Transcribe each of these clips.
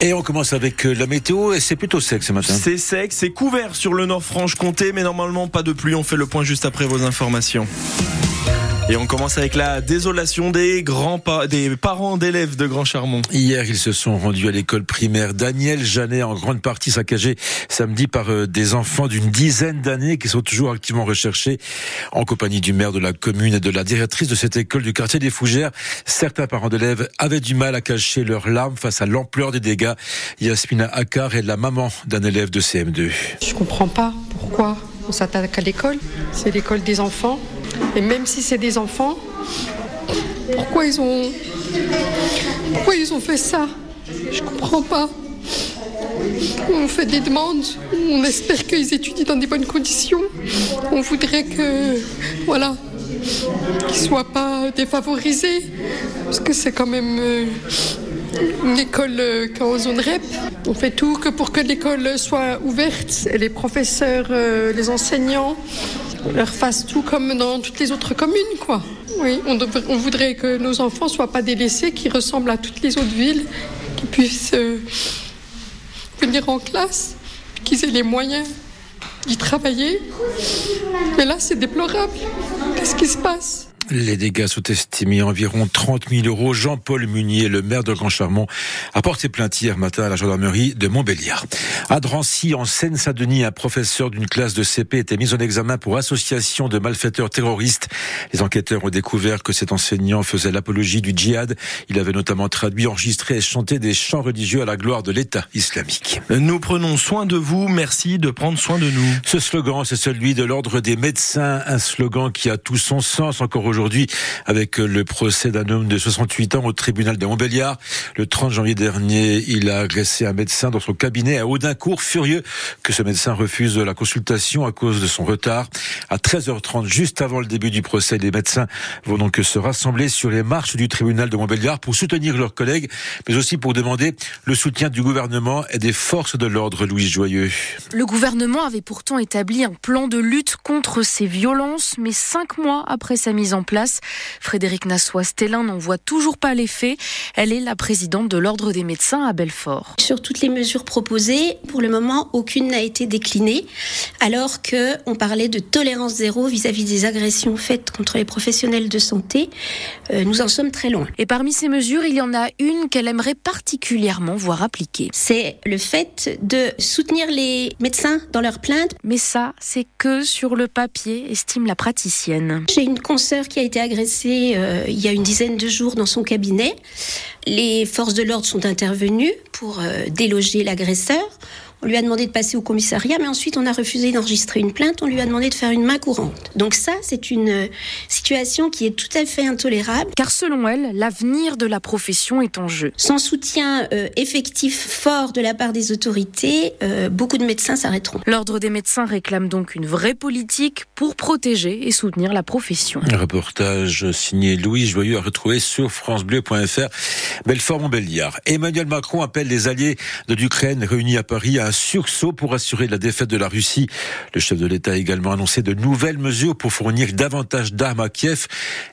Et on commence avec euh, la météo et c'est plutôt sec ce matin. C'est sec, c'est couvert sur le nord Franche-Comté, mais normalement pas de pluie. On fait le point juste après vos informations. Et on commence avec la désolation des grands des parents d'élèves de Grand Charmont. Hier, ils se sont rendus à l'école primaire Daniel Janet, en grande partie saccagée samedi par euh, des enfants d'une dizaine d'années qui sont toujours activement recherchés en compagnie du maire de la commune et de la directrice de cette école du quartier des Fougères. Certains parents d'élèves avaient du mal à cacher leurs larmes face à l'ampleur des dégâts. Yasmina Akar est la maman d'un élève de CM2. Je comprends pas pourquoi on s'attaque à l'école. C'est l'école des enfants. Et même si c'est des enfants, pourquoi ils ont, pourquoi ils ont fait ça? Je comprends pas. On fait des demandes, on espère qu'ils étudient dans des bonnes conditions. On voudrait que, voilà, qu'ils soient pas défavorisés, parce que c'est quand même euh, une école euh, en zone REP. On fait tout que pour que l'école soit ouverte et les professeurs, euh, les enseignants leur fassent tout comme dans toutes les autres communes, quoi. Oui, on, on voudrait que nos enfants soient pas délaissés, qu'ils ressemblent à toutes les autres villes, qu'ils puissent euh, venir en classe, qu'ils aient les moyens d'y travailler. Mais là, c'est déplorable. Qu'est-ce qui se passe? Les dégâts sont estimés à environ 30 000 euros. Jean-Paul Munier, le maire de Grand Charmont, a porté plainte hier matin à la gendarmerie de Montbéliard. À Drancy, en Seine-Saint-Denis, un professeur d'une classe de CP était mis en examen pour association de malfaiteurs terroristes. Les enquêteurs ont découvert que cet enseignant faisait l'apologie du djihad. Il avait notamment traduit, enregistré et chanté des chants religieux à la gloire de l'État islamique. Nous prenons soin de vous. Merci de prendre soin de nous. Ce slogan, c'est celui de l'ordre des médecins. Un slogan qui a tout son sens encore aujourd'hui aujourd'hui avec le procès d'un homme de 68 ans au tribunal de Montbéliard. Le 30 janvier dernier, il a agressé un médecin dans son cabinet à Audincourt, furieux que ce médecin refuse la consultation à cause de son retard. À 13h30, juste avant le début du procès, les médecins vont donc se rassembler sur les marches du tribunal de Montbéliard pour soutenir leurs collègues, mais aussi pour demander le soutien du gouvernement et des forces de l'ordre, Louise Joyeux. Le gouvernement avait pourtant établi un plan de lutte contre ces violences, mais cinq mois après sa mise en place. Frédéric Nassois-Stellin n'en voit toujours pas l'effet. Elle est la présidente de l'Ordre des médecins à Belfort. Sur toutes les mesures proposées, pour le moment, aucune n'a été déclinée, alors qu'on parlait de tolérance zéro vis-à-vis des agressions faites contre les professionnels de santé. Euh, nous en sommes très loin. Et parmi ces mesures, il y en a une qu'elle aimerait particulièrement voir appliquée. C'est le fait de soutenir les médecins dans leurs plaintes. Mais ça, c'est que sur le papier, estime la praticienne. J'ai une consoeur qui a été agressé euh, il y a une dizaine de jours dans son cabinet. Les forces de l'ordre sont intervenues pour euh, déloger l'agresseur. On lui a demandé de passer au commissariat, mais ensuite on a refusé d'enregistrer une plainte. On lui a demandé de faire une main courante. Donc ça, c'est une euh, situation qui est tout à fait intolérable. Car selon elle, l'avenir de la profession est en jeu. Sans soutien euh, effectif fort de la part des autorités, euh, beaucoup de médecins s'arrêteront. L'ordre des médecins réclame donc une vraie politique pour protéger et soutenir la profession. Un reportage signé Louis Joyeux à retrouver sur francebleu.fr. Belfort-Montbéliard. Emmanuel Macron appelle les alliés de l'Ukraine réunis à Paris à un sursaut pour assurer la défaite de la Russie. Le chef de l'État a également annoncé de nouvelles mesures pour fournir davantage d'armes à Kiev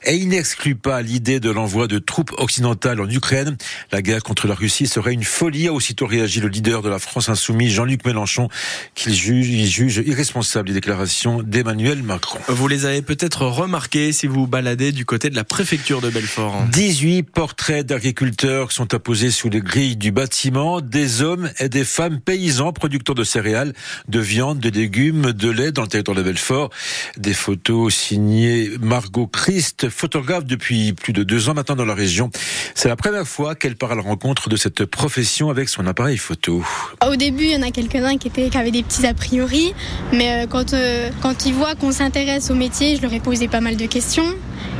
et il n'exclut pas l'idée de l'envoi de troupes occidentales en Ukraine. La guerre contre la Russie serait une folie, a aussitôt réagi le leader de la France insoumise, Jean-Luc Mélenchon, qu'il juge, il juge irresponsable des déclarations d'Emmanuel Macron. Vous les avez peut-être remarquées si vous baladez du côté de la préfecture de Belfort. 18 portraits d'agriculteurs sont apposés sous les grilles du bâtiment, des hommes et des femmes paysans producteurs de céréales, de viande, de légumes, de lait dans le territoire de Belfort. Des photos signées Margot Christ, photographe depuis plus de deux ans maintenant dans la région. C'est la première fois qu'elle part à la rencontre de cette profession avec son appareil photo. Au début, il y en a quelques-uns qui, avaient des petits a priori, mais euh, quand, euh, quand ils voient qu'on s'intéresse au métier, je leur ai posé pas mal de questions.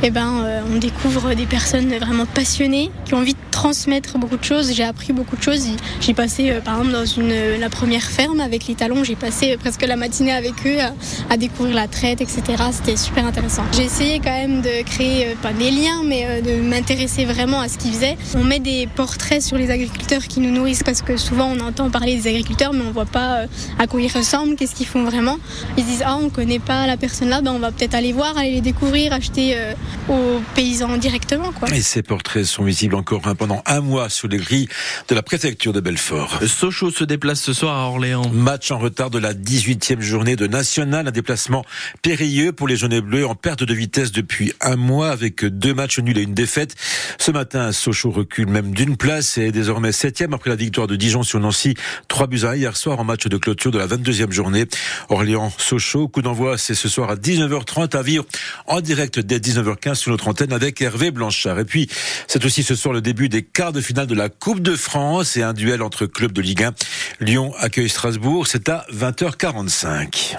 Et eh ben, euh, on découvre des personnes vraiment passionnées qui ont envie de transmettre beaucoup de choses. J'ai appris beaucoup de choses. J'ai passé, par exemple, dans une, première ferme avec les talons. J'ai passé presque la matinée avec eux à, découvrir la traite, etc. C'était super intéressant. J'ai essayé quand même de créer, euh, pas des liens, mais euh, de m'intéresser vraiment à ce qu'ils faisaient. On met des portraits sur les agriculteurs qui nous nourrissent parce que souvent on entend parler des agriculteurs, mais on voit pas euh, à quoi ils ressemblent, qu'est-ce qu'ils font vraiment. Ils disent, ah, on connaît pas la personne là, ben on va peut-être aller voir, aller les découvrir, acheter aux paysans directement. Quoi. Et ces portraits sont visibles encore pendant un mois sur les grilles de la préfecture de Belfort. Sochaux se déplace ce soir Orléans. Match en retard de la 18e journée de National, un déplacement périlleux pour les jaunes et bleus en perte de vitesse depuis un mois avec deux matchs nuls et une défaite. Ce matin, Sochaux recule même d'une place et est désormais septième après la victoire de Dijon sur Nancy. Trois buts à hier soir en match de clôture de la 22e journée. Orléans-Sochaux, coup d'envoi, c'est ce soir à 19h30 à vivre en direct dès 19h15 sur notre antenne avec Hervé Blanchard. Et puis, c'est aussi ce soir le début des quarts de finale de la Coupe de France et un duel entre clubs de Ligue 1. Lyon accueille Strasbourg, c'est à 20h45.